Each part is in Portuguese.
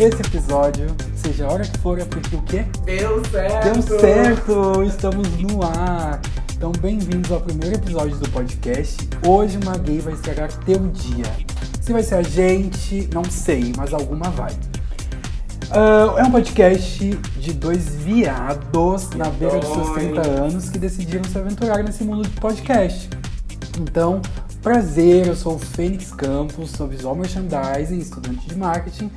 esse episódio, seja a hora que for, é porque o quê? Deu certo! Deu certo! Estamos no ar! Então, bem-vindos ao primeiro episódio do podcast. Hoje uma gay vai estragar teu dia. Se vai ser a gente, não sei, mas alguma vai. Ah, é um podcast de dois viados na beira dos seus 30 anos que decidiram se aventurar nesse mundo de podcast. Então, prazer, eu sou o Fênix Campos, sou visual merchandising, estudante de marketing,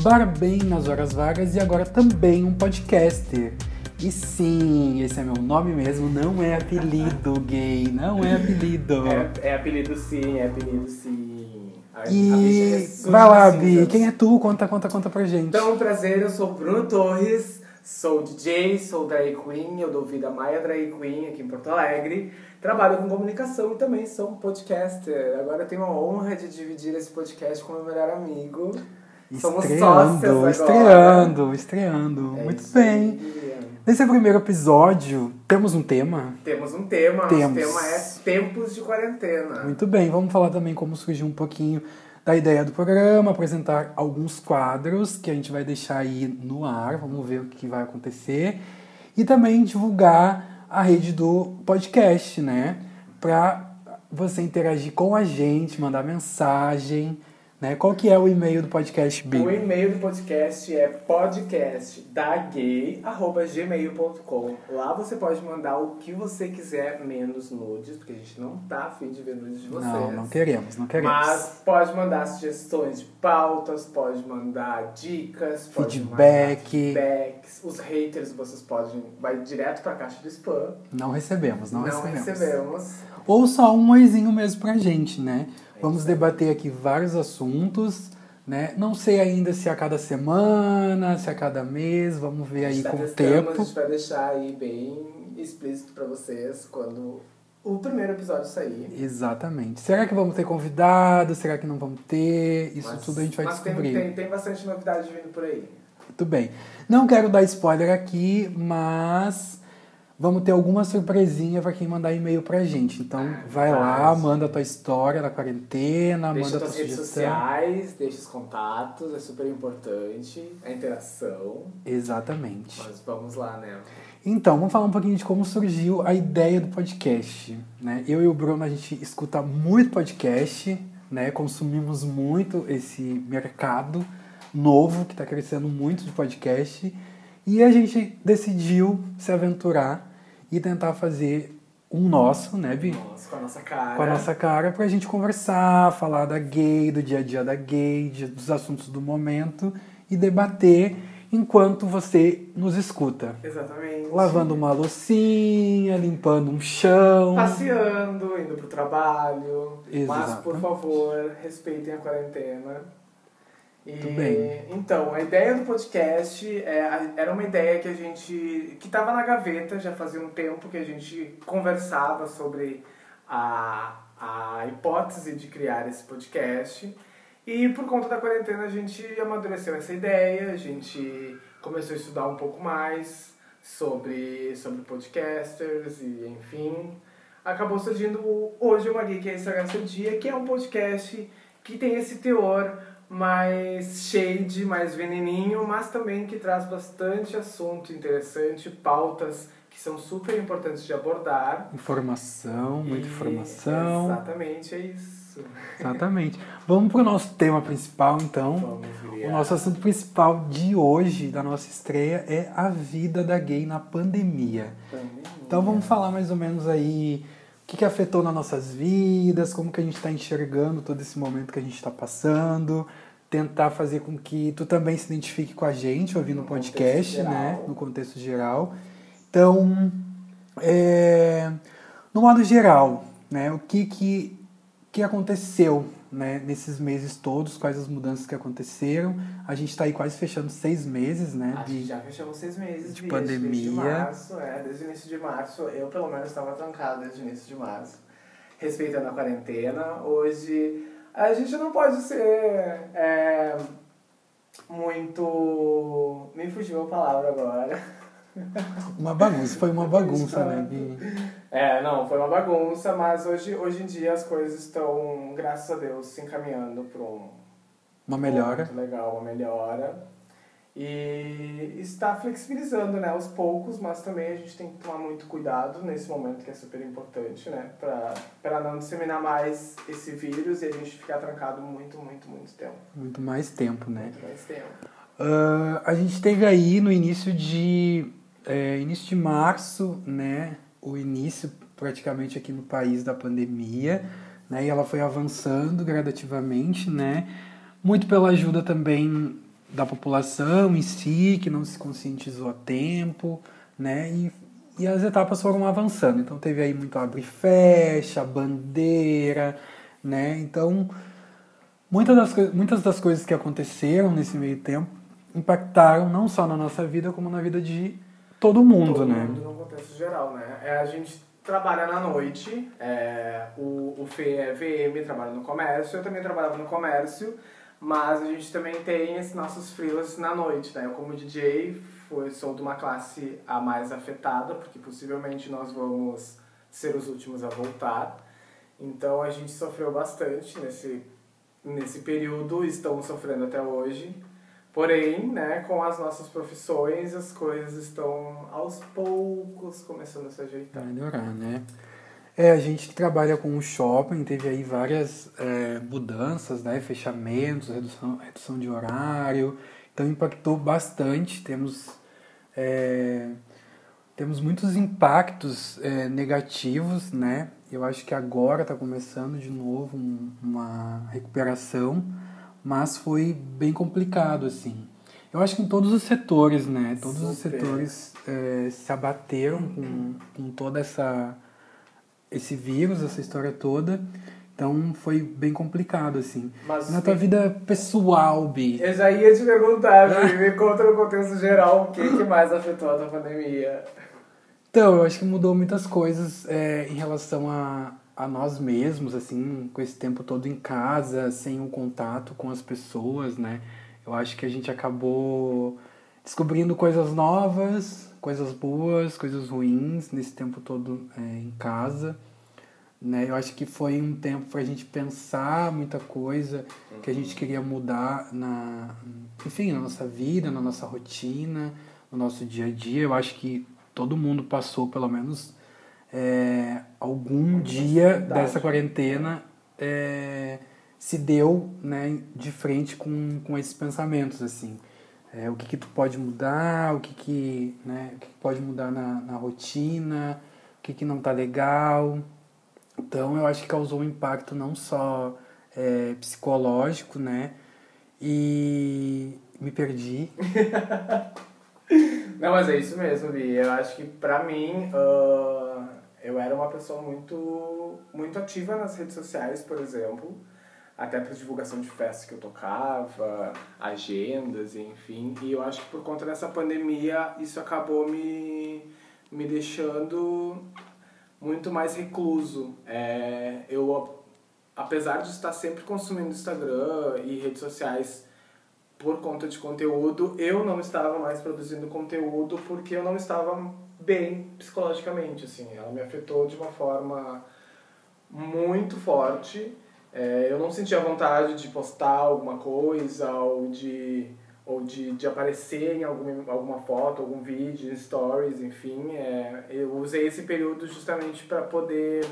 barbem nas horas vagas e agora também um podcaster. E sim, esse é meu nome mesmo, não é apelido gay, não é apelido. É, é apelido sim, é apelido sim. A- a bicha E ressurge vai lá, das Bi, quem é tu? Conta, conta, conta pra gente. Então, prazer, eu sou Bruno Torres, sou DJ, sou drag queen, eu dou vida a Maia Drag Queen aqui em Porto Alegre. Trabalho com comunicação e também sou um podcaster. Agora eu tenho a honra de dividir esse podcast com meu melhor amigo. Somos Estreando, estreando, estreando. É Muito bem. Nesse primeiro episódio, temos um tema? Temos um tema, Temos. nosso tema é tempos de quarentena. Muito bem, vamos falar também como surgiu um pouquinho da ideia do programa, apresentar alguns quadros que a gente vai deixar aí no ar, vamos ver o que vai acontecer. E também divulgar a rede do podcast, né? Pra você interagir com a gente, mandar mensagem, né? Qual que é o e-mail do podcast, Bi? O e-mail do podcast é podcastdagay.gmail.com. Lá você pode mandar o que você quiser, menos nudes, porque a gente não tá afim de ver nudes de vocês. Não, não queremos, não queremos. Mas pode mandar sugestões de pautas, pode mandar dicas, pode Feedback. mandar feedbacks. Os haters vocês podem. Vai direto pra caixa do spam. Não recebemos, não, recebemos. recebemos. Ou só um oizinho mesmo pra gente, né? Vamos debater aqui vários assuntos, né? Não sei ainda se a cada semana, se a cada mês, vamos ver aí tá com o testando, A tempo. gente vai deixar aí bem explícito pra vocês quando o primeiro episódio sair. Exatamente. Será que vamos ter convidado? Será que não vamos ter? Isso Mas- tudo a gente vai mas tem- descobrir. Tem, tem bastante novidade vindo por aí. Muito bem. Não quero dar spoiler aqui, mas vamos ter alguma surpresinha pra quem mandar e-mail pra gente. Então Ah, vai lá, manda a tua história da quarentena, Deixa manda a tua redes sugestão. sociais, deixa os contatos, é super importante, a interação. Exatamente. Mas vamos lá, né? Então, vamos falar um pouquinho de como surgiu a ideia do podcast. Né? Eu e o Bruno, a gente escuta muito podcast, né? consumimos muito esse mercado novo que está crescendo muito de podcast. E a gente decidiu se aventurar e tentar fazer um nosso, né, Bi? Nossa, com a nossa cara. Com a nossa cara, pra gente conversar, falar da gay, do dia a dia da gay, dos assuntos do momento e debater enquanto você nos escuta Exatamente. lavando uma loucinha, limpando um chão. Passeando, indo pro trabalho. Mas, Exatamente. por favor, respeitem a quarentena. Muito bem. Então, a ideia do podcast é, era uma ideia que a gente. que estava na gaveta já fazia um tempo que a gente conversava sobre a, a hipótese de criar esse podcast. E por conta da quarentena a gente amadureceu essa ideia, a gente começou a estudar um pouco mais sobre, sobre podcasters e enfim. Acabou surgindo Hoje Uma Geek é Estragar Seu Dia, que é um podcast que tem esse teor mais shade, mais veneninho, mas também que traz bastante assunto interessante, pautas que são super importantes de abordar. Informação, muita E- informação. Exatamente, é isso. Exatamente. Vamos pro nosso tema principal, então. Vamos, O nosso assunto principal de hoje, da nossa estreia, é a vida da gay na pandemia. Então vamos falar mais ou menos aí o que, que afetou nas nossas vidas, como que a gente está enxergando todo esse momento que a gente está passando, tentar fazer com que tu também se identifique com a gente ouvindo o podcast, né? No contexto geral. Então, é, no modo geral, né? O que que, que aconteceu né, nesses meses todos, quais as mudanças que aconteceram. A gente está aí quase fechando seis meses, né? Acho de- que já fechamos seis meses de Bia, pandemia. Desde março, é, desde o início de março. Eu, pelo menos, estava trancado desde o início de março. respeitando a quarentena. Hoje a gente não pode ser é, muito. Me fugiu a palavra agora. Uma bagunça, foi uma bagunça, né? É, não, foi uma bagunça, mas hoje, hoje em dia as coisas estão, graças a Deus, se encaminhando para um. Uma melhora. Muito legal, uma melhora. E está flexibilizando, né, aos poucos, mas também a gente tem que tomar muito cuidado nesse momento que é super importante, né, para não disseminar mais esse vírus e a gente ficar trancado muito, muito, muito tempo. Muito mais tempo, né? Muito mais tempo. Uh, a gente teve aí no início de é, início de março, né, o início praticamente aqui no país da pandemia, né, e ela foi avançando gradativamente, né, muito pela ajuda também da população em si, que não se conscientizou a tempo, né? E, e as etapas foram avançando. Então teve aí muito abre e fecha, bandeira, né? Então muitas das, muitas das coisas que aconteceram nesse meio tempo impactaram não só na nossa vida, como na vida de todo mundo, todo né? Mundo no contexto geral, né? É, a gente trabalha na noite, é, o, o Fê é VM, trabalha no comércio, eu também trabalhava no comércio, mas a gente também tem esses nossos freelas na noite, né? Eu como DJ foi, sou de uma classe a mais afetada, porque possivelmente nós vamos ser os últimos a voltar. Então a gente sofreu bastante nesse, nesse período, estamos sofrendo até hoje. Porém, né, com as nossas profissões, as coisas estão aos poucos começando a se ajeitar. Melhorar, né? É, a gente trabalha com o shopping, teve aí várias é, mudanças, né? Fechamentos, redução, redução de horário. Então impactou bastante. Temos, é, temos muitos impactos é, negativos, né? Eu acho que agora está começando de novo um, uma recuperação, mas foi bem complicado, assim. Eu acho que em todos os setores, né? Todos Super. os setores é, se abateram com, com toda essa esse vírus, essa história toda. Então foi bem complicado, assim. Mas, Na tua vida pessoal, Bi. Eu já ia te perguntar, Bi, me conta no contexto geral o que, que mais afetou a tua pandemia. Então, eu acho que mudou muitas coisas é, em relação a, a nós mesmos, assim, com esse tempo todo em casa, sem o contato com as pessoas, né? Eu acho que a gente acabou descobrindo coisas novas, coisas boas, coisas ruins nesse tempo todo é, em casa. Né? Eu acho que foi um tempo para a gente pensar muita coisa que a gente queria mudar na, enfim, na nossa vida, na nossa rotina, no nosso dia a dia. Eu acho que todo mundo passou pelo menos é, algum dia dessa quarentena é, se deu né, de frente com, com esses pensamentos assim é, o que, que tu pode mudar, o que, que, né, o que pode mudar na, na rotina, o que, que não tá legal. Então eu acho que causou um impacto não só é, psicológico, né? E me perdi. não, mas é isso mesmo, Bi. Eu acho que pra mim uh, eu era uma pessoa muito, muito ativa nas redes sociais, por exemplo até para divulgação de festas que eu tocava, agendas, enfim. E eu acho que por conta dessa pandemia isso acabou me, me deixando muito mais recluso. É, eu, apesar de estar sempre consumindo Instagram e redes sociais por conta de conteúdo, eu não estava mais produzindo conteúdo porque eu não estava bem psicologicamente, assim. Ela me afetou de uma forma muito forte é, eu não sentia vontade de postar alguma coisa ou de, ou de, de aparecer em alguma, alguma foto, algum vídeo, stories, enfim. É, eu usei esse período justamente para poder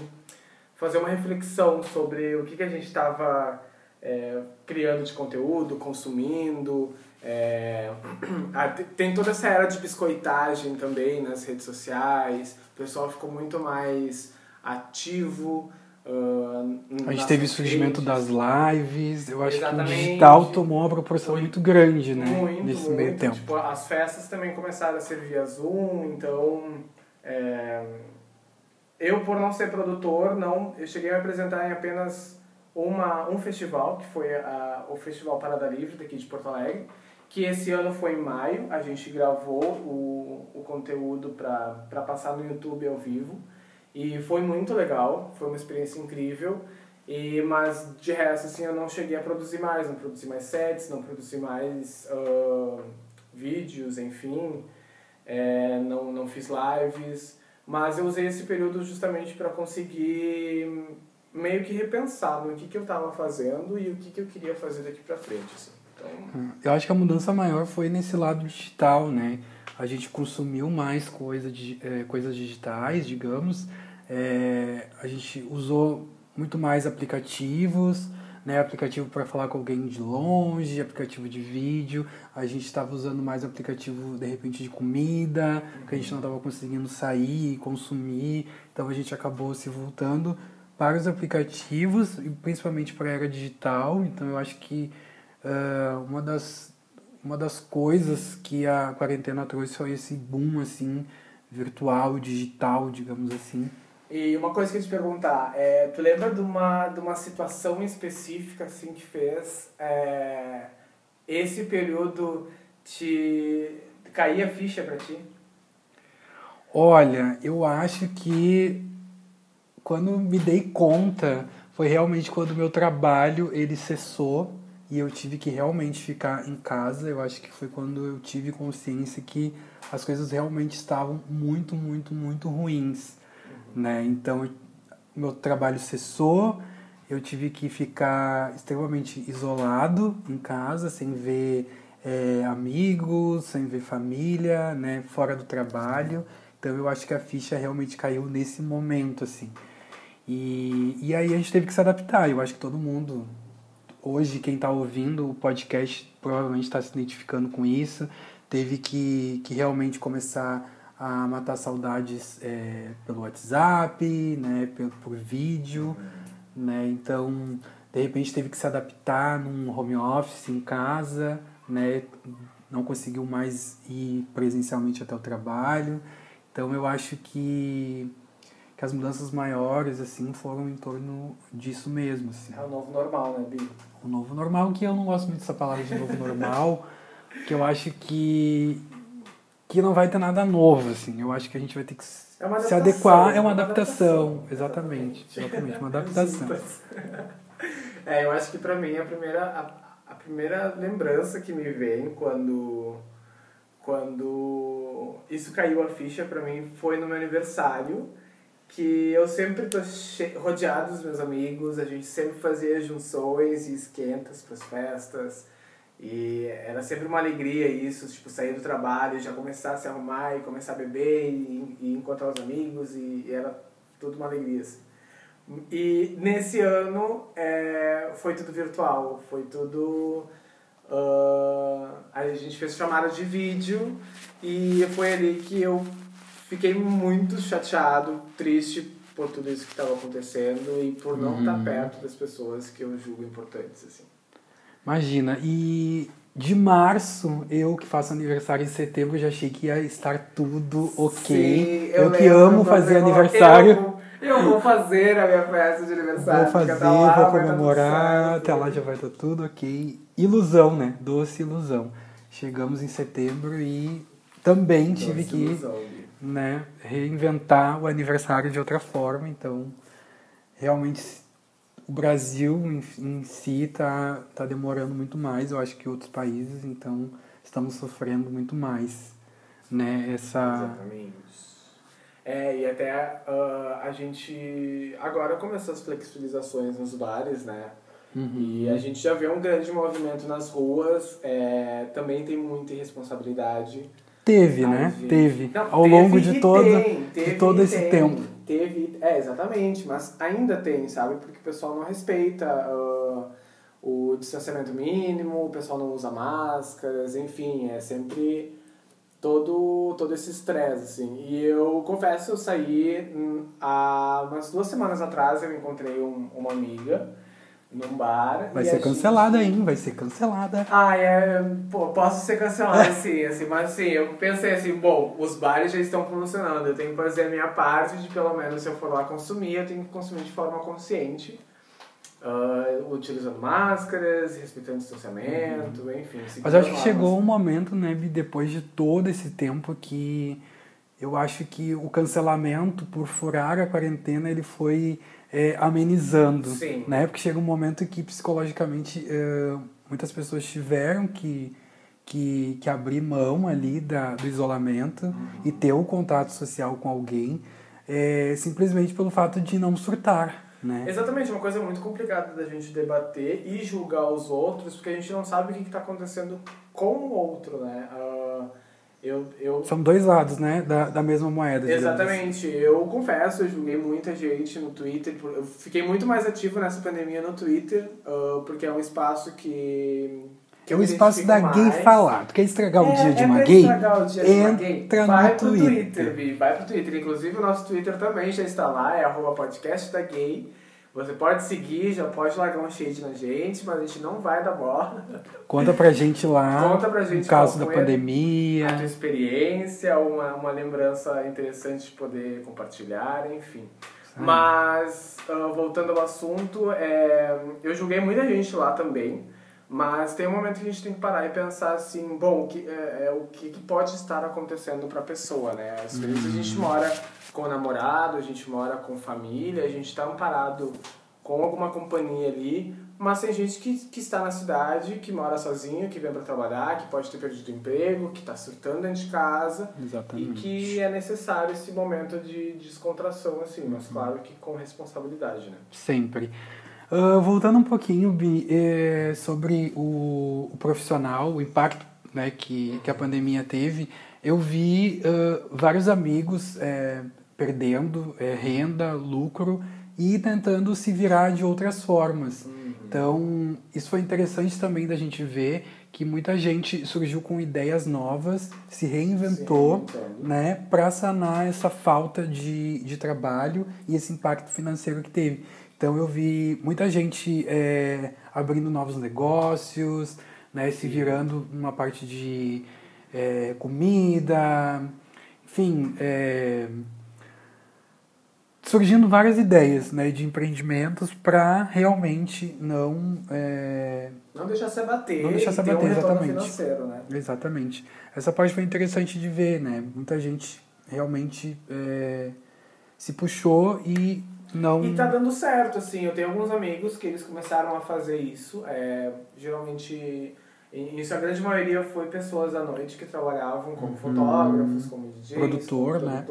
fazer uma reflexão sobre o que, que a gente estava é, criando de conteúdo, consumindo. É, tem toda essa era de biscoitagem também nas redes sociais, o pessoal ficou muito mais ativo. Uh, a gente teve o surgimento das lives, eu acho Exatamente. que o digital tomou uma proporção muito, muito grande, né? Muito, nesse muito. meio tempo. Tipo, as festas também começaram a ser via Zoom, então é, eu por não ser produtor, não, eu cheguei a apresentar em apenas uma, um festival, que foi a, o Festival Parada Livre daqui de Porto Alegre, que esse ano foi em maio, a gente gravou o, o conteúdo para passar no YouTube ao vivo. E foi muito legal, foi uma experiência incrível. E, mas de resto, assim, eu não cheguei a produzir mais, não produzi mais sets, não produzi mais uh, vídeos, enfim, é, não, não fiz lives. Mas eu usei esse período justamente para conseguir meio que repensar no que, que eu estava fazendo e o que, que eu queria fazer daqui para frente. Assim. Eu acho que a mudança maior foi nesse lado digital, né? A gente consumiu mais coisa é, coisas digitais, digamos. É, a gente usou muito mais aplicativos, né? Aplicativo para falar com alguém de longe, aplicativo de vídeo. A gente estava usando mais aplicativo, de repente, de comida, que a gente não estava conseguindo sair e consumir. Então a gente acabou se voltando para os aplicativos, e principalmente para a era digital. Então eu acho que uma, das, uma das coisas que a quarentena trouxe foi esse boom assim, virtual, digital, digamos assim. E uma coisa que eu te perguntar, é, tu lembra de uma, de uma situação específica assim que fez é, esse período te cair a ficha para ti? Olha, eu acho que quando me dei conta foi realmente quando o meu trabalho ele cessou e eu tive que realmente ficar em casa. Eu acho que foi quando eu tive consciência que as coisas realmente estavam muito, muito, muito ruins né? Então, meu trabalho cessou, eu tive que ficar extremamente isolado em casa, sem ver é, amigos, sem ver família, né? Fora do trabalho. Então, eu acho que a ficha realmente caiu nesse momento, assim. E, e aí a gente teve que se adaptar. Eu acho que todo mundo, hoje, quem está ouvindo o podcast, provavelmente está se identificando com isso. Teve que, que realmente começar a matar saudades é, pelo WhatsApp, né, por, por vídeo, né, então de repente teve que se adaptar num home office em casa, né, não conseguiu mais ir presencialmente até o trabalho, então eu acho que que as mudanças maiores assim foram em torno disso mesmo assim. É o novo normal, né, Bi? O novo normal que eu não gosto muito dessa palavra de novo normal, que eu acho que que não vai ter nada novo, assim. Eu acho que a gente vai ter que é se adequar. É uma, adaptação, adaptação. Exatamente, exatamente, uma adaptação. é, eu acho que para mim a primeira, a, a primeira lembrança que me vem quando quando isso caiu a ficha para mim foi no meu aniversário que eu sempre tô rodeado dos meus amigos a gente sempre fazia junções e esquentas para as festas e era sempre uma alegria isso, tipo, sair do trabalho, já começar a se arrumar e começar a beber e, e encontrar os amigos e, e, era tudo uma alegria. Assim. E nesse ano é, foi tudo virtual, foi tudo... Uh, a gente fez chamada de vídeo e foi ali que eu fiquei muito chateado, triste por tudo isso que estava acontecendo e por não estar uhum. perto das pessoas que eu julgo importantes, assim. Imagina, e de março, eu que faço aniversário em setembro, já achei que ia estar tudo ok. Sim, eu, eu que amo fazer aniversário. Eu, eu, vou fazer a minha festa de aniversário. Vou fazer, lá, vou comemorar, até lá já vai estar tudo ok. Ilusão, né? Doce ilusão. Chegamos em setembro e também Doce tive que ilusão, né, reinventar o aniversário de outra forma, então realmente o Brasil em, em si está tá demorando muito mais, eu acho que outros países, então estamos sofrendo muito mais, né? Essa... Exatamente. É, e até uh, a gente agora começou as flexibilizações nos bares, né? Uhum. E a gente já vê um grande movimento nas ruas, é, também tem muita irresponsabilidade. Teve, né? Teve. Não, Ao teve longo de todo, tem, de todo esse tem. tempo. Teve, é, exatamente, mas ainda tem, sabe? Porque o pessoal não respeita uh, o distanciamento mínimo, o pessoal não usa máscaras, enfim, é sempre todo, todo esse estresse, assim. E eu confesso, eu saí hum, há umas duas semanas atrás, eu encontrei um, uma amiga num bar. Vai ser cancelada gente... hein? Vai ser cancelada. Ah, é. Pô, posso ser cancelada sim, assim, mas assim, eu pensei assim, bom, os bares já estão funcionando, eu tenho que fazer a minha parte de pelo menos se eu for lá consumir, eu tenho que consumir de forma consciente. Uh, utilizando máscaras, respeitando o distanciamento, uhum. enfim. Mas acho que chegou um momento, né, depois de todo esse tempo que eu acho que o cancelamento por furar a quarentena ele foi é, amenizando, Sim. né? Porque chega um momento que psicologicamente é, muitas pessoas tiveram que, que, que abrir mão ali da, do isolamento e ter o contato social com alguém é, simplesmente pelo fato de não surtar, né? Exatamente, uma coisa muito complicada da gente debater e julgar os outros, porque a gente não sabe o que está acontecendo com o outro, né? Eu, eu São dois lados, né, da, da mesma moeda. assim. Exatamente. Eu confesso, eu julguei muita gente no Twitter. Eu fiquei muito mais ativo nessa pandemia no Twitter, ah, porque é um espaço que. que É o me espaço da identifico gay mais. falar. Tu quer estragar o É, dia de é uma pra gay? estragar o dia de uma gay. Entra vai no pro Twitter. Twitter, Vi, vai pro Twitter. Inclusive o nosso Twitter também já está lá, é podcast da gay. Você pode seguir, já pode largar um shade na gente, mas a gente não vai dar bola. Conta pra gente lá. Conta pra gente O caso da pandemia. a tua experiência, uma, uma lembrança interessante de poder compartilhar, enfim. Mas, ah, voltando ao assunto, é, eu julguei muita gente lá também, mas tem um momento que a gente tem que parar e pensar assim, bom, o que, é, é o que, que pode estar acontecendo para a pessoa, né? Às vezes a gente mora com o namorado, a gente mora com família, a gente está amparado com alguma companhia ali, mas tem gente que, que está na cidade, que mora sozinho, que vem para trabalhar, que pode ter perdido o emprego, que está surtando dentro de casa e Exatamente. que é necessário esse momento de descontração, assim, mas claro que com responsabilidade, né? Sempre. Ah, voltando um pouquinho, Bi, eh, sobre o, o profissional, o impacto né, que, que a pandemia teve, eu vi ah, vários amigos eh, perdendo eh, renda, lucro e tentando se virar de outras formas. Então, isso foi interessante também da gente ver que muita gente surgiu com ideias novas, se reinventou, Se né, para sanar essa falta de, de trabalho e esse impacto financeiro que teve. Então eu vi muita gente é, abrindo novos negócios, né, se virando numa parte de é, comida, enfim, é, surgindo várias ideias né, de empreendimentos para realmente não é, Não deixar se abater Não deixar se ter abater, um exatamente. né? Exatamente. Essa parte foi interessante de ver, né? Muita gente realmente é, se puxou e não. E tá dando certo, assim. Eu tenho alguns amigos que eles começaram a fazer isso. É, geralmente, em sua grande maioria, foi pessoas à noite que trabalhavam como fotógrafos, como DJs, Uhum. Produtor, como né?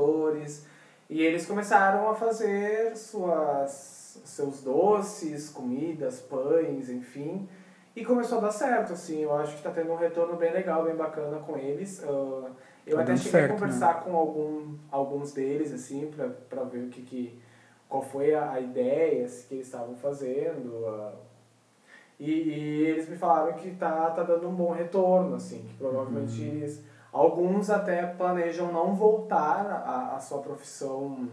E eles começaram a fazer suas, seus doces, comidas, pães, enfim. E começou a dar certo, assim. Eu acho que tá tendo um retorno bem legal, bem bacana com eles. Ah, eu Tá até cheguei certo, a conversar com algum, alguns deles, assim, pra, pra ver o que, que qual foi a, a ideia que eles estavam fazendo. ah, e, e eles me falaram que tá, tá dando um bom retorno, assim, que provavelmente Uhum. eles, alguns até planejam não voltar à, à sua profissão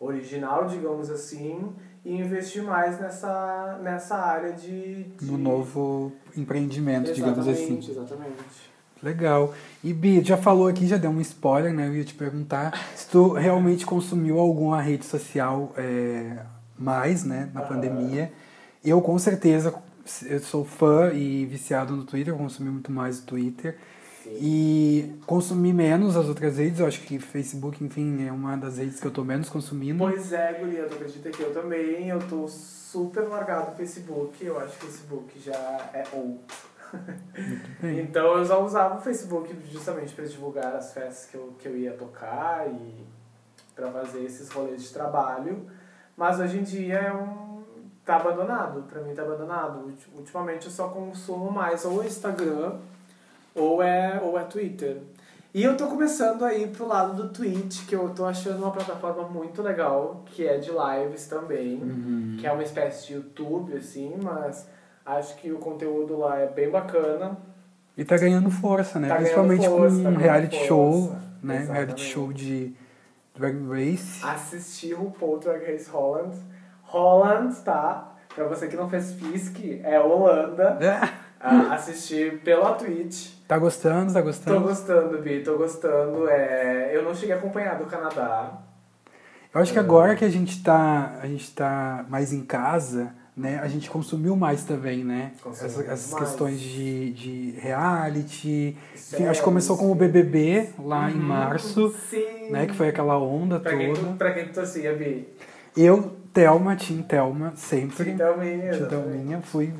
original, digamos assim, e investir mais nessa, nessa área de, de... No novo empreendimento, digamos assim. Exatamente, exatamente. Legal. E Bia, já falou aqui, já deu um spoiler, né? Eu ia te perguntar se tu realmente consumiu alguma rede social é, mais, né, na Aham. pandemia. Eu, com certeza, eu sou fã e viciado no Twitter, eu consumi muito mais o Twitter. E consumi menos as outras redes, eu acho que Facebook, enfim, é uma das redes que eu tô menos consumindo. Pois é, Guria, tu acredita que eu também, eu tô super largado no Facebook, eu acho que o Facebook já é old. bem. Então eu só usava o Facebook justamente para divulgar as festas que eu, que eu ia tocar e para fazer esses rolês de trabalho. Mas hoje em dia é um. tá abandonado, pra mim tá abandonado. Ulti- Ultimamente eu só consumo mais ou Instagram ou é, ou é Twitter. E eu tô começando a ir pro lado do Twitch, que eu tô achando uma plataforma muito legal, que é de lives também Uhum. que é uma espécie de YouTube, assim, mas acho que o conteúdo lá é bem bacana. E tá ganhando força, né? Tá Principalmente força, com um reality força. show, né? Um reality show de Drag Race. Assistir o Paul Drag Race Holland. Holland, tá? Pra você que não fez FISC, é Holanda. Ah, assistir pela Twitch. Tá gostando? Tá Tô gostando? gostando, Bi, tô gostando. É... Eu não cheguei a acompanhar do Canadá. Eu acho que agora que a gente tá, a gente tá mais em casa, né, a gente consumiu mais também, né? Essas, questões de, de reality. Enfim, acho que começou com o BBB lá em Uhum. março, Sim. né? Que foi aquela onda Pra quem, toda. pra quem tu torcia, Bi? Eu, Thelma, Tim Thelma, sempre. Então, minha. Tim. Thelminha, fui.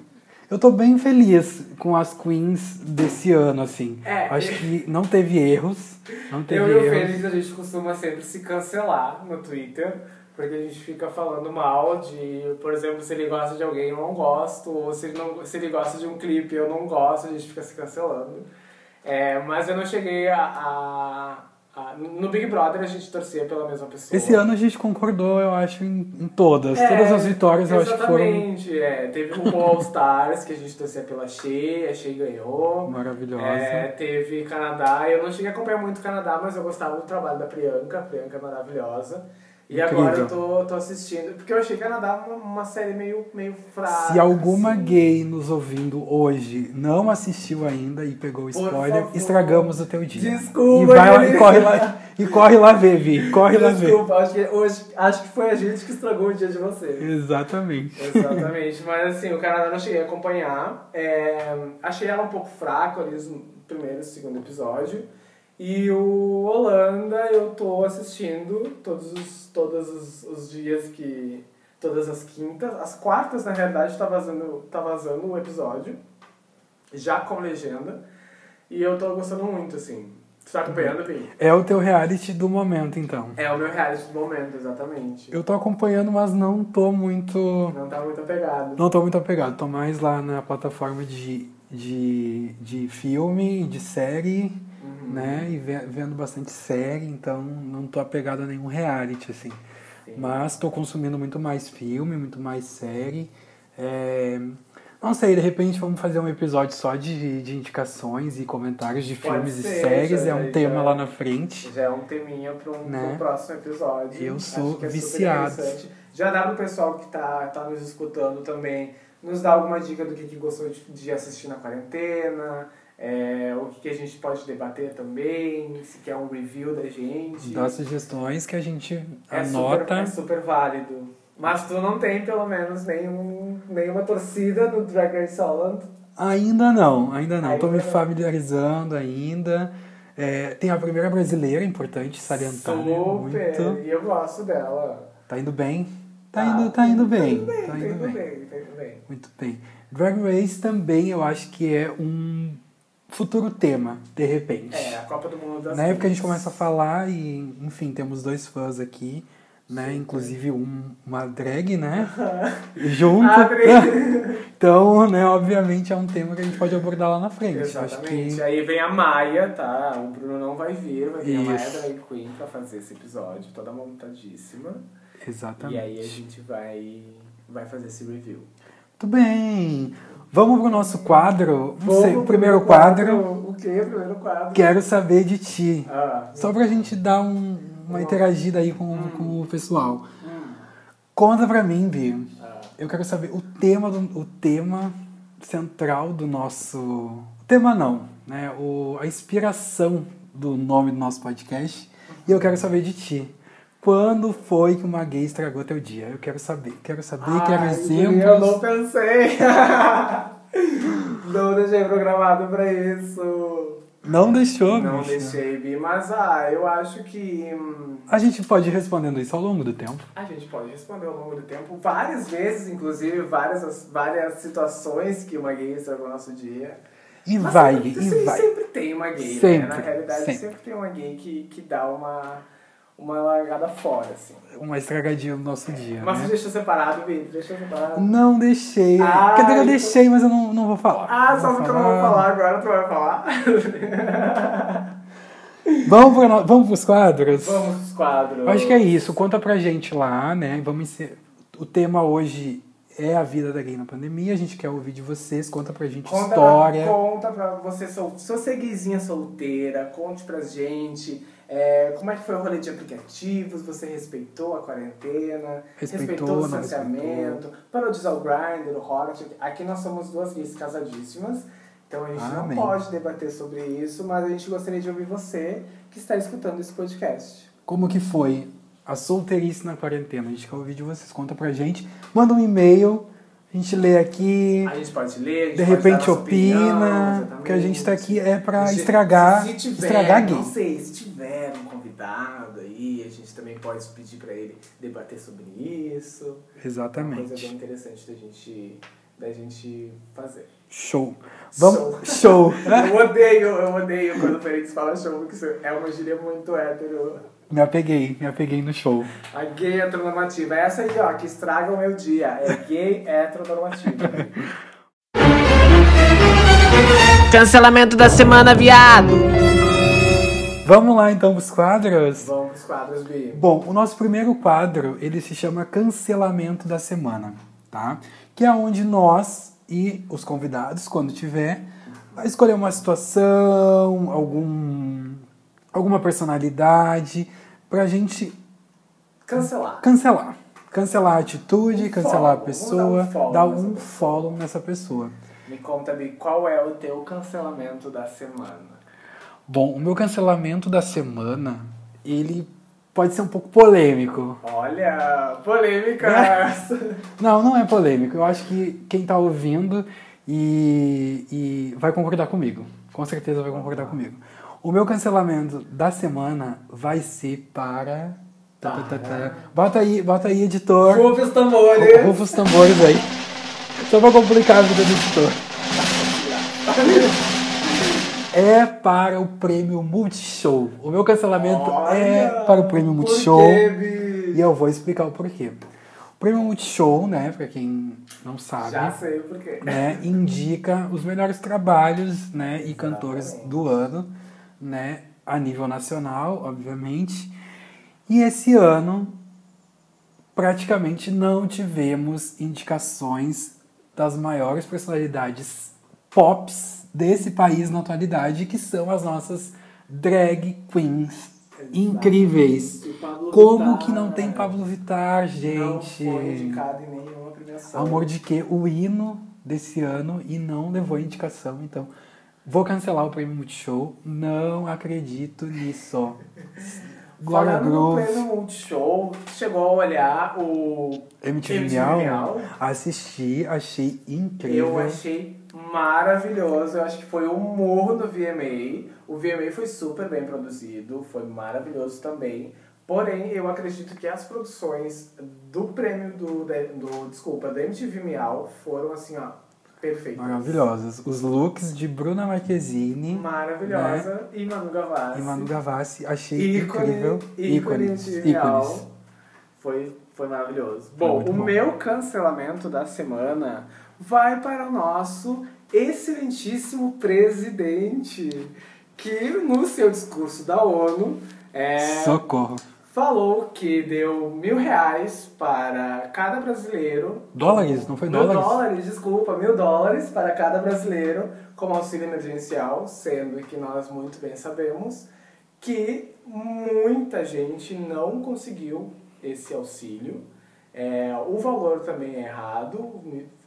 Eu tô bem feliz com as queens desse ano, assim. É, Acho eu- que não teve erros. Não teve Eu e o erros. Fênix, a gente costuma sempre se cancelar no Twitter, porque a gente fica falando mal de, por exemplo, se ele gosta de alguém, eu não gosto, ou se ele, não, se ele gosta de um clipe, eu não gosto, a gente fica se cancelando. É, mas eu não cheguei a, a- a- No Big Brother a gente torcia pela mesma pessoa. Esse ano a gente concordou, eu acho, em, em todas. É, Todas as vitórias eu acho que foram Exatamente, é. Teve o All Stars, que a gente torcia pela Shea, a Shea ganhou. maravilhosas. É, teve Canadá, eu não cheguei a acompanhar muito o Canadá, mas eu gostava do trabalho da Priyanka, a Priyanka é maravilhosa. E Incrível. agora eu tô, tô assistindo, porque eu achei Canadá uma, uma série meio, meio fraca. Se alguma assim. gay nos ouvindo hoje não assistiu ainda e pegou spoiler, estragamos o teu dia. Desculpa, E, vai lá, e, corre lá, e corre lá ver, Vi. Corre lá ver. Desculpa, acho que, hoje, acho que foi a gente que estragou o dia de vocês. Exatamente. Exatamente, mas assim, o Canadá eu não cheguei a acompanhar. É, achei ela um pouco fraca ali no primeiro e segundo episódio. E o Holanda eu tô assistindo todos os, todos os, os dias que. Todas as quintas. As quartas, na realidade, tá vazando, tá vazando um episódio. Já com legenda. E eu tô gostando muito, assim. Tu tá acompanhando, Pi? É o teu reality do momento, então. É o meu reality do momento, exatamente. Eu tô acompanhando, mas não tô muito. Não tá muito apegado. Não tô muito apegado. Tô mais lá na plataforma de, de, de filme, de série, Uhum. Né? E ve- vendo bastante série, então não tô apegado a nenhum reality, assim. Sim. Mas tô consumindo muito mais filme, muito mais série. É, Não sei, de repente vamos fazer um episódio só de, de indicações e comentários de Pode filmes e ser, séries. já- É um já- tema lá na frente. Já é um teminha para um, Né? pro próximo episódio. Eu sou que é viciado. Já dá pro pessoal que tá, tá nos escutando também nos dar alguma dica do que, que gostou de, de assistir na quarentena, é, o que, a gente pode debater também, se quer um review da gente. Dá sugestões que a gente é anota. Super, é super válido. Mas tu não tem, pelo menos, nenhum, nenhuma torcida no Drag Race Holland. Ainda não, ainda não. Tô Ainda me familiarizando ainda. É, tem a primeira brasileira, importante salientar? Super! Muito. E eu gosto dela. Tá indo bem? Tá indo, tá indo bem. Tá indo bem, Tá tá indo indo bem. bem, tá indo bem. Muito bem. Drag Race também eu acho que é um futuro tema, de repente. É, a Copa do Mundo das Na época a gente começa a falar e, enfim, temos dois fãs aqui, né? Inclusive um, uma drag, né? Junto. Abre! Então, né, obviamente é um tema que a gente pode abordar lá na frente. Acho Exatamente. que Aí vem a Maia, tá? O Bruno não vai vir, vai vir a Maia Isso. Drag Queen pra fazer esse episódio, toda montadíssima. Exatamente. E aí a gente vai, vai fazer esse review. Muito bem. Vamos pro nosso quadro. Não sei, o primeiro quadro. O que? O primeiro quadro? Quero saber de ti. Ah, Só pra gente dar um- uma interagida aí com, com o pessoal. hum, Conta pra mim, Bi. ah. Eu quero saber o tema, do, o tema central do nosso. O tema não, né? O, a inspiração do nome do nosso podcast. E eu quero saber de ti. Quando foi que uma gay estragou teu dia? Eu quero saber. Quero saber, quero Ai, exemplos. Eu não pensei. não deixei programado pra isso. Não deixou, Não bicha. deixei, Bi. Mas, ah, eu acho que... hum, A gente pode ir respondendo isso ao longo do tempo. A gente pode responder ao longo do tempo, várias vezes, inclusive, várias, várias situações que uma gay estragou no nosso dia. E Mas vai, sempre, e sempre, vai. sempre tem uma gay, né? Sempre, Na realidade, sempre. sempre. tem uma gay que, que dá uma, uma largada fora, assim. Uma estragadinha no nosso dia, Mas você né? deixou separado, Vitor? Deixou separado? Não deixei. Ai, Quer dizer, eu então- deixei, mas eu não, não vou falar. Ah, Não só porque eu não vou falar agora, tu vai falar? Vamos, no- vamos pros quadros? Vamos pros quadros. Acho que é isso. Conta pra gente lá, né? Vamos encer... O tema hoje é a vida da gay na pandemia. A gente quer ouvir de vocês. Conta pra gente Conta história. Pra, conta pra você, se você é gayzinha solteira, conte pra gente é, como é que foi o rolê de aplicativos, você respeitou a quarentena, Respeitou, o não distanciamento, parou de usar o Grindr, o Hornet. Aqui nós somos duas gays casadíssimas, então a gente Amém. não pode debater sobre isso, mas a gente gostaria de ouvir você que está escutando esse podcast. Como que foi a solteirice na quarentena? A gente quer ouvir de vocês. Conta pra gente. Manda um e-mail. A gente lê aqui, A gente pode ler, gente de pode repente opinião, opina, exatamente. porque a gente tá aqui é pra Se- estragar, se tiver, estragar gay. Não sei, se tiver um convidado aí, a gente também pode pedir pra ele debater sobre isso. Uma coisa Exatamente. bem interessante da gente, da gente fazer. Show. Vamos, show. Eu odeio, eu odeio quando o Félix fala show, porque é uma gíria muito hétero. Me apeguei, me apeguei no show. A gay heteronormativa. Essa aí, ó, que estraga o meu dia. É gay heteronormativa. Cancelamento da semana, viado. Vamos lá então pros quadros? Vamos pros quadros, Bi. Bom, o nosso primeiro quadro, ele se chama Cancelamento da Semana, tá? Que é onde nós e os convidados, quando tiver, vai escolher uma situação, algum, alguma personalidade, pra gente Cancelar. cancelar. Cancelar a atitude, cancelar a follow. pessoa, Vamos dar um follow dar nessa um pessoa. follow nessa pessoa. Me conta, Bi, qual é o teu cancelamento da semana? Bom, o meu cancelamento da semana, ele pode ser um pouco polêmico. Olha, polêmica É. essa. Não, não é polêmico. Eu acho que quem tá ouvindo e, e vai concordar comigo. Com certeza vai concordar comigo. O meu cancelamento da semana vai ser para. Tá, tá, tá, tá. Bota aí, bota aí, editor. Rufa os tambores. Rufa os tambores aí. Só pra complicar a vida do editor. É para o prêmio Multishow. O meu cancelamento é Olha, para o prêmio Multishow. quê? E eu vou explicar o porquê. O prêmio Multishow, né, pra quem não sabe, Já sei o porquê. né, indica os melhores trabalhos, né, e cantores do ano, né, a nível nacional, obviamente. E esse ano praticamente não tivemos indicações das maiores personalidades pops desse país na atualidade, que são as nossas drag queens incríveis. Como Vittar, que não tem Pablo Vittar, Não gente? foi indicado em nenhuma premiação. Amor de que o hino desse ano e não levou indicação, então vou cancelar o prêmio Multishow. Não acredito nisso. Glória Falando no prêmio Multishow, chegou a olhar o MTV MTV Miau, Miau. assisti, achei incrível. Eu achei maravilhoso. Eu acho que foi o morro do VMA. O VMA foi super bem produzido, foi maravilhoso também. Porém, eu acredito que as produções do prêmio do, do desculpa, do MTV Miau foram assim, ó, perfeitas. Maravilhosas. Os looks de Bruna Marquezine Maravilhosa. E Manu Gavassi. e Manu Gavassi, achei ícone, incrível. ícone. MTV Miau. ícones. Foi, foi maravilhoso. Foi bom, o bom. meu cancelamento da semana vai para o nosso excelentíssimo presidente, que no seu discurso da ONU é, Socorro. Falou que deu mil reais para cada brasileiro. Dólares? Não foi mil dólares? dólares, desculpa, mil dólares para cada brasileiro como auxílio emergencial, sendo que nós muito bem sabemos que muita gente não conseguiu esse auxílio. É, o valor também é errado.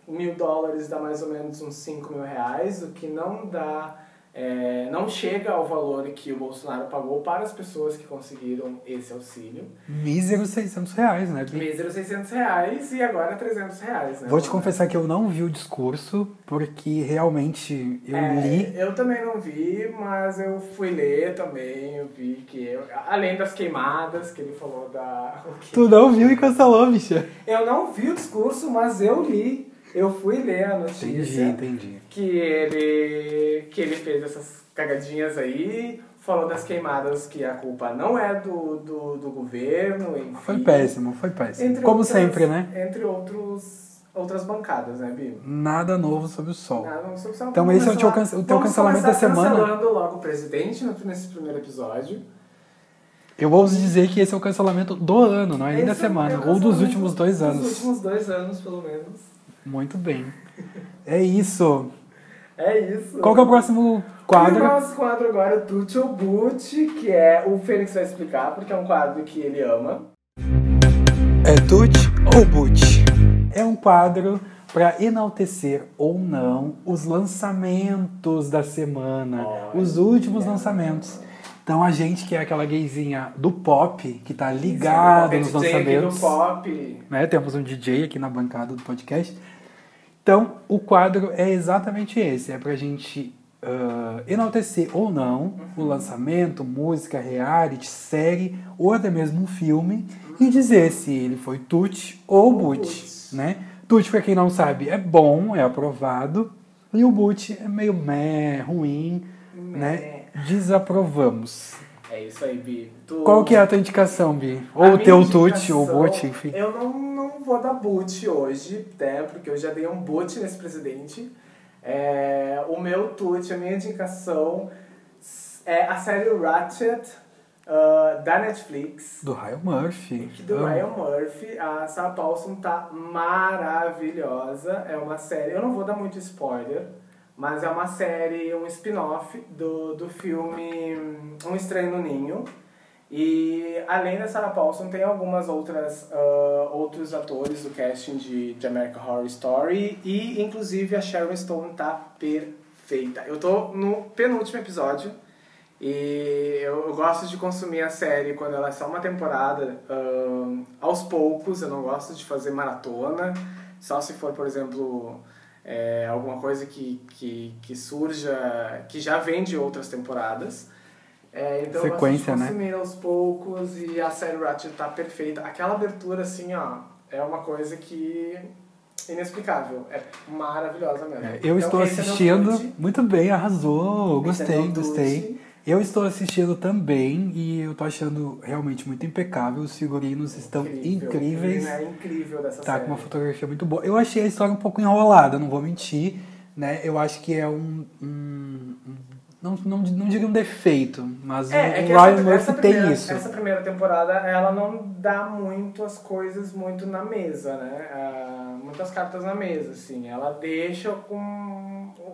Mil dólares dá mais ou menos uns 5 mil reais, o que não dá. É, não chega ao valor que o Bolsonaro pagou para as pessoas que conseguiram esse auxílio. Míseros 600 reais, né? Bi? Mísero 600 reais e agora 300 reais. Né, Vou te confessar que eu não vi o discurso, porque realmente eu É, li. Eu também não vi, mas eu fui ler também, eu vi que... além das queimadas que ele falou da... que- Tu não viu e cancelou, bicha. Eu não vi o discurso, mas eu li. Eu fui ler a Entendi, notícia entendi. que ele, que ele fez essas cagadinhas aí, falou das queimadas que a culpa não é do, do, do governo, enfim. Foi péssimo, foi péssimo. Entre Como outras- sempre, né? Entre outros, outras bancadas, né, Bia? Nada novo sob o sol. Nada, não sou- só- Então vamos esse é o teu o teu cancelamento da semana. cancelando logo o presidente nesse primeiro episódio. Eu ouso dizer que esse é o cancelamento do ano, não é nem da é o semana, ou dos últimos dois anos. Dos últimos dois anos, pelo menos. Muito bem. É isso. É isso. Qual que é o próximo E o quadro? nosso quadro agora é o Tuti ou Boot, que é o Fênix vai explicar, porque é um quadro que ele ama. É Tut ou Boot? É um quadro para enaltecer ou não os lançamentos da semana, Olha. os últimos lançamentos. Então a gente que é aquela gayzinha do pop, que tá ligado Esse é nos DJ aqui lançamentos. do pop. né? Temos um DJ aqui na bancada do podcast. Então, o quadro é exatamente esse: é pra gente uh, enaltecer ou não o lançamento, música, reality, série ou até mesmo um filme e dizer se ele foi tut ou boot. né? Tut, pra quem não sabe, é bom, é aprovado. E o boot é meio meh, ruim, né? Desaprovamos. É isso aí, Bi. Tu- Qual que é a tua indicação, Bi? Ou o teu tut indicação, ou boot, enfim. Eu não, não vou dar boot hoje, né? Porque eu já dei um boot nesse presidente. É, o meu tut, a minha indicação é a série Ratchet ah, da Netflix. Do Ryan Murphy. Do Amo. Ryan Murphy, a Sarah Paulson tá maravilhosa. É uma série, eu não vou dar muito spoiler, mas é uma série, um spin-off do, do filme Um Estranho no Ninho. E além da Sarah Paulson, tem algumas outras ah, outros atores do casting de, de American Horror Story e inclusive a Sharon Stone tá perfeita. Eu tô no penúltimo episódio. E eu, eu gosto de consumir a série quando ela é só uma temporada, ahn, aos poucos, eu não gosto de fazer maratona, só se for, por exemplo, é, alguma coisa que, que, que surja, que já vem de outras temporadas. É, então Sequência, eu né? consumir aos poucos e a série Ratchet tá perfeita. Aquela abertura, assim, ó, é uma coisa que... inexplicável. É maravilhosa mesmo. É, eu Então, estou é assistindo. Muito bem, arrasou. É Gostei, gostei. Eu estou assistindo também e eu tô achando realmente muito impecável. Os figurinos estão Incrível. incríveis. É incrível dessa Tá série. com uma fotografia muito boa. Eu achei a história um pouco enrolada, não vou mentir. Né? Eu acho que é um. um- não, não, não diria um defeito, mas É, o é Ryan Murphy tem primeira, isso. Essa primeira temporada, ela não dá muito as coisas muito na mesa, né? Ah, muitas cartas na mesa, assim. Ela deixa com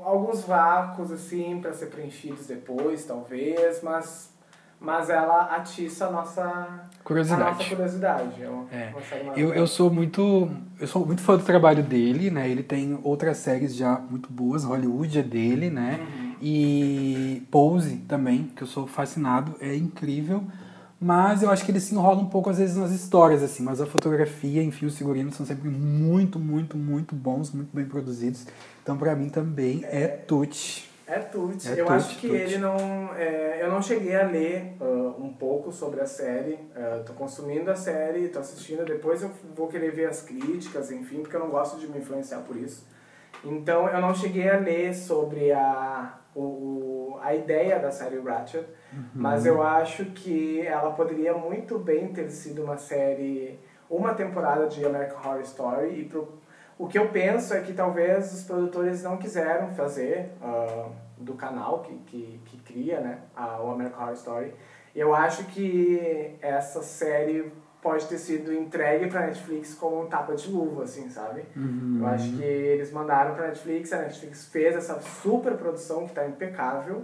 alguns vácuos, assim, para ser preenchidos depois, talvez, mas, mas ela atiça a nossa Curiosidade. A nossa curiosidade. É uma, É. série Eu, eu sou muito eu sou muito fã do trabalho dele, né? Ele tem outras séries já muito boas, Hollywood é dele, né? Uhum. E Pose também, que eu sou fascinado, é incrível. Mas eu acho que ele se enrola um pouco às vezes nas histórias, assim. Mas a fotografia, enfim, os figurinos são sempre muito, muito, muito bons, muito bem produzidos. Então, pra mim também é Tuti. É Tut. É eu acho que ele não. é, eu não cheguei a ler ah, um pouco sobre a série. Uh, tô consumindo a série, tô assistindo. Depois eu vou querer ver as críticas, enfim, porque eu não gosto de me influenciar por isso. Então eu não cheguei a ler sobre a, o, a ideia da série Ratchet, mas eu acho que ela poderia muito bem ter sido uma série, uma temporada de American Horror Story. E pro, o que eu penso é que talvez os produtores não quiseram fazer ah, do canal que, que, que cria né, a, o American Horror Story. Eu acho que essa série pode ter sido entregue pra Netflix como um tapa de luva, assim, sabe? Eu acho que eles mandaram pra Netflix, a Netflix fez essa super produção que tá impecável,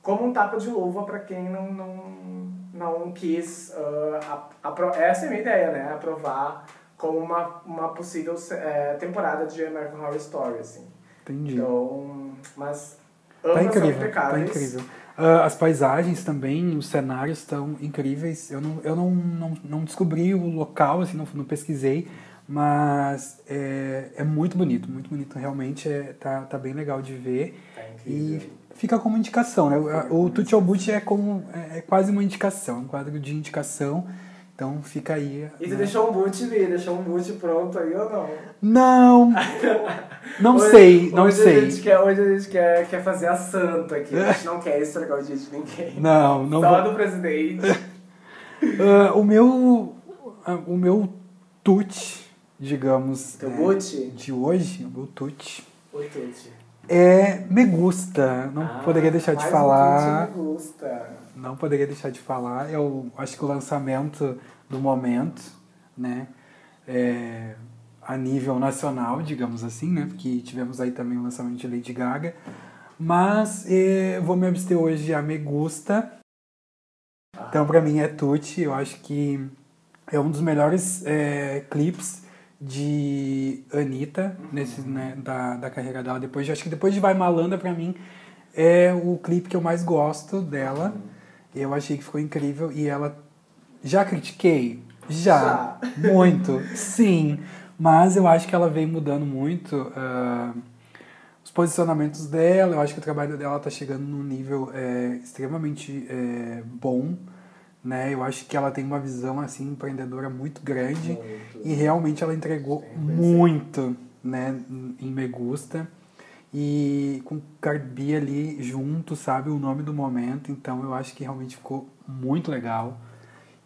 como um tapa de luva pra quem não, não, não quis. a- apro- essa é a minha ideia, né? Aprovar como uma, uma possível eh, temporada de American Horror Story, assim. Entendi. Então, mas Tá ambas são incrível, tá impecáveis. incrível. Ah, as paisagens também, os cenários estão incríveis. Eu não, eu não, não, não descobri o local, assim, não, não pesquisei, mas é, é muito bonito, muito bonito. Realmente é, tá, tá bem legal de ver. Tá. E fica como indicação, né? O, o é, como, é, é quase uma indicação, um quadro de indicação. Então fica aí. E né? deixou um boot, Vi? Deixou um boot pronto aí ou não? Não! Não Hoje- sei, não hoje A sei. gente quer, hoje a gente quer, quer fazer a santa aqui. A gente não quer estragar o dia de ninguém. Não, não Só vou. do presidente. Ah, o meu. ah, o meu tut, digamos. Teu boot? De hoje, o meu tut. O Tuti. É me gusta. Não Ah, poderia deixar de falar. Um me gusta. Não poderia deixar de falar. É o, acho que o lançamento do momento, né? É, a nível nacional, digamos assim, né? Porque tivemos aí também o lançamento de Lady Gaga. Mas eh, vou me abster hoje a Me Gusta. Então, pra mim é Tutti. Eu acho que é um dos melhores eh, clipes de Anitta nesse, né, da, da carreira dela. Depois, de- acho que depois de Vai Malanda, pra mim, é o clipe que eu mais gosto dela. Eu achei que ficou incrível e ela. Já critiquei? Já. Muito. Sim. Mas eu acho que ela vem mudando muito ah, os posicionamentos dela. Eu acho que o trabalho dela está chegando num nível é, extremamente é, bom. Né? Eu acho que ela tem uma visão assim empreendedora muito grande Muito. e realmente ela entregou muito né, em Me Gusta. E com Cardi B ali junto, sabe, o nome do momento. Então eu acho que realmente ficou muito legal.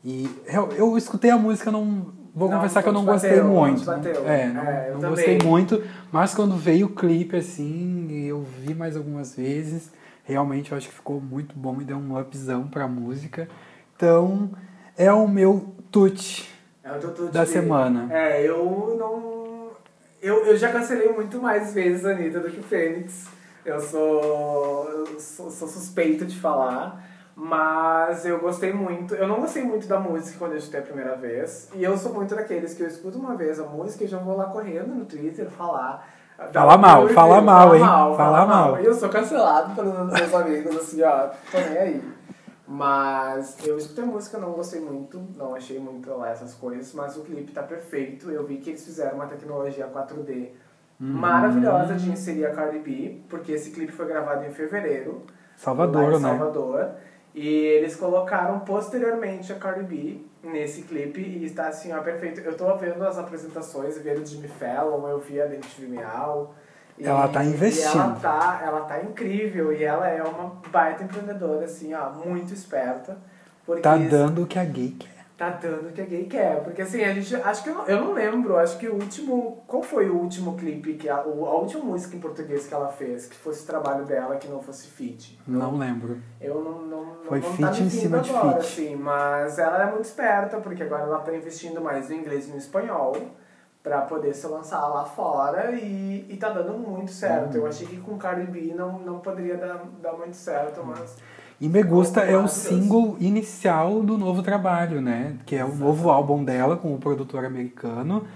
E eu, eu escutei a música, não vou Não, confessar que eu não te gostei bateu, não muito. te bateu. É, não, É, eu não gostei muito. Mas quando veio o clipe assim, e eu vi mais algumas vezes, realmente eu acho que ficou muito bom e deu um upzão pra música. Então, é o meu tute. É Da de- semana. É, eu não. Eu, eu já cancelei muito mais vezes a Anitta do que o Fênix. Eu sou, eu sou, sou suspeito de falar. Mas eu gostei muito. Eu não gostei muito da música quando eu escutei a primeira vez. E eu sou muito daqueles que eu escuto uma vez a música e já vou lá correndo no Twitter falar. dar Fala mal, fala mal, hein? Fala Fala mal. E eu sou cancelado pelos meus amigos, assim, ó. Tô nem aí. Mas eu escutei a música, não gostei muito, não achei muito lá essas coisas, mas o clipe tá perfeito. Eu vi que eles fizeram uma tecnologia 4D Uhum. maravilhosa de inserir a Cardi B, porque esse clipe foi gravado em fevereiro. Salvador, em né? Salvador. E eles colocaram posteriormente a Cardi B nesse clipe e está assim, ó, perfeito. Eu tô vendo as apresentações, vendo o Jimmy Fallon, eu vi a MTV Miau. E- Ela tá investindo. E ela tá, ela tá incrível e ela é uma baita empreendedora, assim, ó, muito esperta. Porque Tá dando o que a gay quer. Tá dando o que a gay quer. Porque assim, a gente. Acho que eu não, eu não lembro, acho que o último. Qual foi o último clipe que a, a última música em português que ela fez, que fosse trabalho dela, que não fosse feat? Não lembro. Eu não. não, não Foi não feat tá em cima de agora, feat. Assim, mas ela é muito esperta, porque agora ela tá investindo mais no inglês e no espanhol. Pra poder se lançar lá fora e, e tá dando muito certo. Uhum. Eu achei que com Cardi B não, não poderia dar, dar muito certo, mas E Me Gusta é o single inicial do novo trabalho, né? Que é o novo álbum dela com o produtor americano.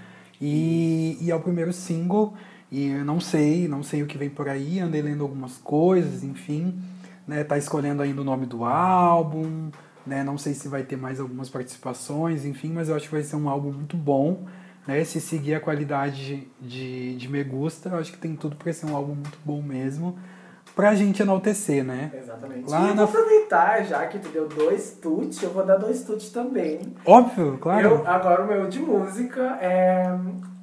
E, e é o primeiro single. E eu não sei, não sei o que vem por aí. Andei lendo algumas coisas, enfim. Né? Tá escolhendo ainda o nome do álbum. Né? Não sei se vai ter mais algumas participações, enfim. Mas eu acho que vai ser um álbum muito bom. Né? Se seguir a qualidade de, de Me Gusta, eu acho que tem tudo para ser um álbum muito bom mesmo. Pra gente enaltecer, né? Exatamente. Lá e eu na- vou aproveitar, já que tu deu dois tuts, eu vou dar dois tuts também. Óbvio, claro. Eu, agora o meu de música é,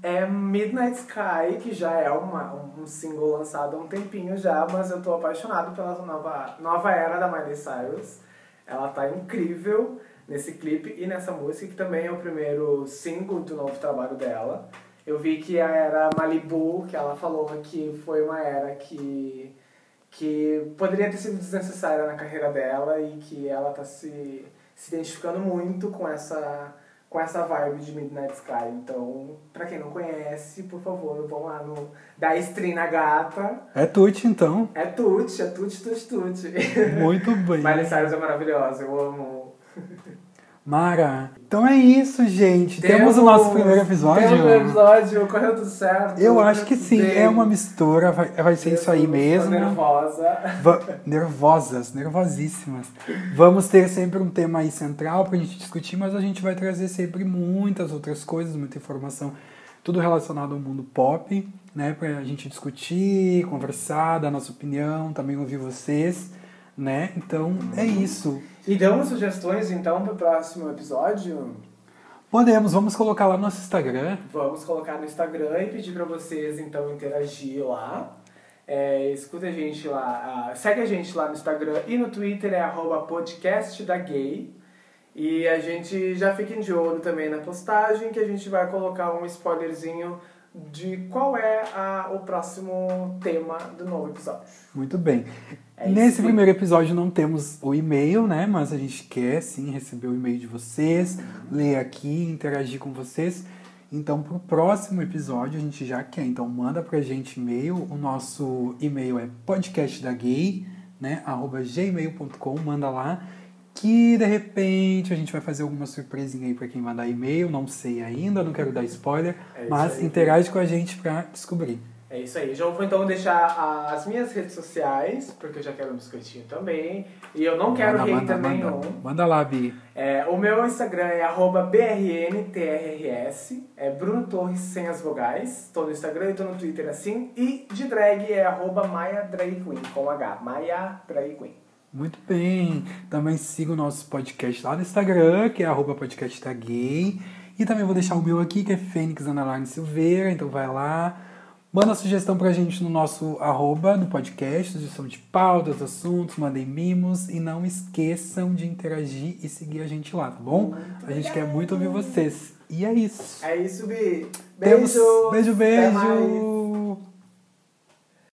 é Midnight Sky, que já é uma, um single lançado há um tempinho já, mas eu tô apaixonado pela nova, nova era da Miley Cyrus. Ela tá incrível nesse clipe e nessa música, que também é o primeiro single do novo trabalho dela. Eu vi que a era Malibu, que ela falou que foi uma era que que poderia ter sido desnecessária na carreira dela e que ela tá se, se identificando muito com essa com essa vibe de Midnight Sky. Então, pra quem não conhece, por favor, vão lá no da stream na gata. É Tuti, então. É tut, é tut, tut, tut. Muito bem. Miley Cyrus é maravilhosa, eu amo. Mara. Então é isso, gente. Temos, o nosso primeiro episódio. Temos o episódio, correu tudo certo. Eu acho que sim. bem. É uma mistura. Vai, vai ser isso aí mesmo. nervosa. Va- nervosas, nervosíssimas. Vamos ter sempre um tema aí central pra gente discutir, mas a gente vai trazer sempre muitas outras coisas, muita informação, tudo relacionado ao mundo pop, né? Pra gente discutir, conversar, dar nossa opinião, também ouvir vocês, né? Então é isso. E damos sugestões então pro próximo episódio? Podemos, vamos colocar lá no nosso Instagram. Vamos colocar no Instagram e pedir pra vocês então interagir lá. É, escuta a gente lá, segue a gente lá no Instagram e no Twitter é arroba podcast da gay. E a gente já fica de olho também na postagem que a gente vai colocar um spoilerzinho de qual é a- o próximo tema do novo episódio. Muito bem. É Nesse primeiro episódio não temos o e-mail, né? Mas a gente quer sim receber o e-mail de vocês, ler aqui, interagir com vocês. Então, pro próximo episódio a gente já quer. Então, manda pra gente e-mail. O nosso e-mail é podcastdagay, né? Arroba gmail.com. Manda lá. Que de repente a gente vai fazer alguma surpresinha aí pra quem mandar e-mail. Não sei ainda, não quero dar spoiler. É mas aí. interage com a gente pra descobrir. É isso aí. Já vou então deixar as minhas redes sociais, porque eu já quero um biscoitinho também. E eu não quero Manda, hater manda, nenhum. manda. Lá, Bi. É, o meu Instagram é BRNTRRS, é Bruno Torres sem as vogais. Tô no Instagram e tô no Twitter assim. E de drag é arroba Maia Drag Queen, com H. Maia Drag Queen. Muito bem. Também siga o nosso podcast lá no Instagram, que é arroba podcast da gay. E também vou deixar o meu aqui, que é Fênix Underline Silveira. Então vai lá. Manda sugestão pra gente no nosso arroba, no podcast, sugestão de pautas, assuntos, mandem mimos. E não esqueçam de interagir e seguir a gente lá, tá bom? A gente quer muito ouvir vocês. E é isso. É isso, Bi. Temos- Beijo! Beijo, Até mais. beijo!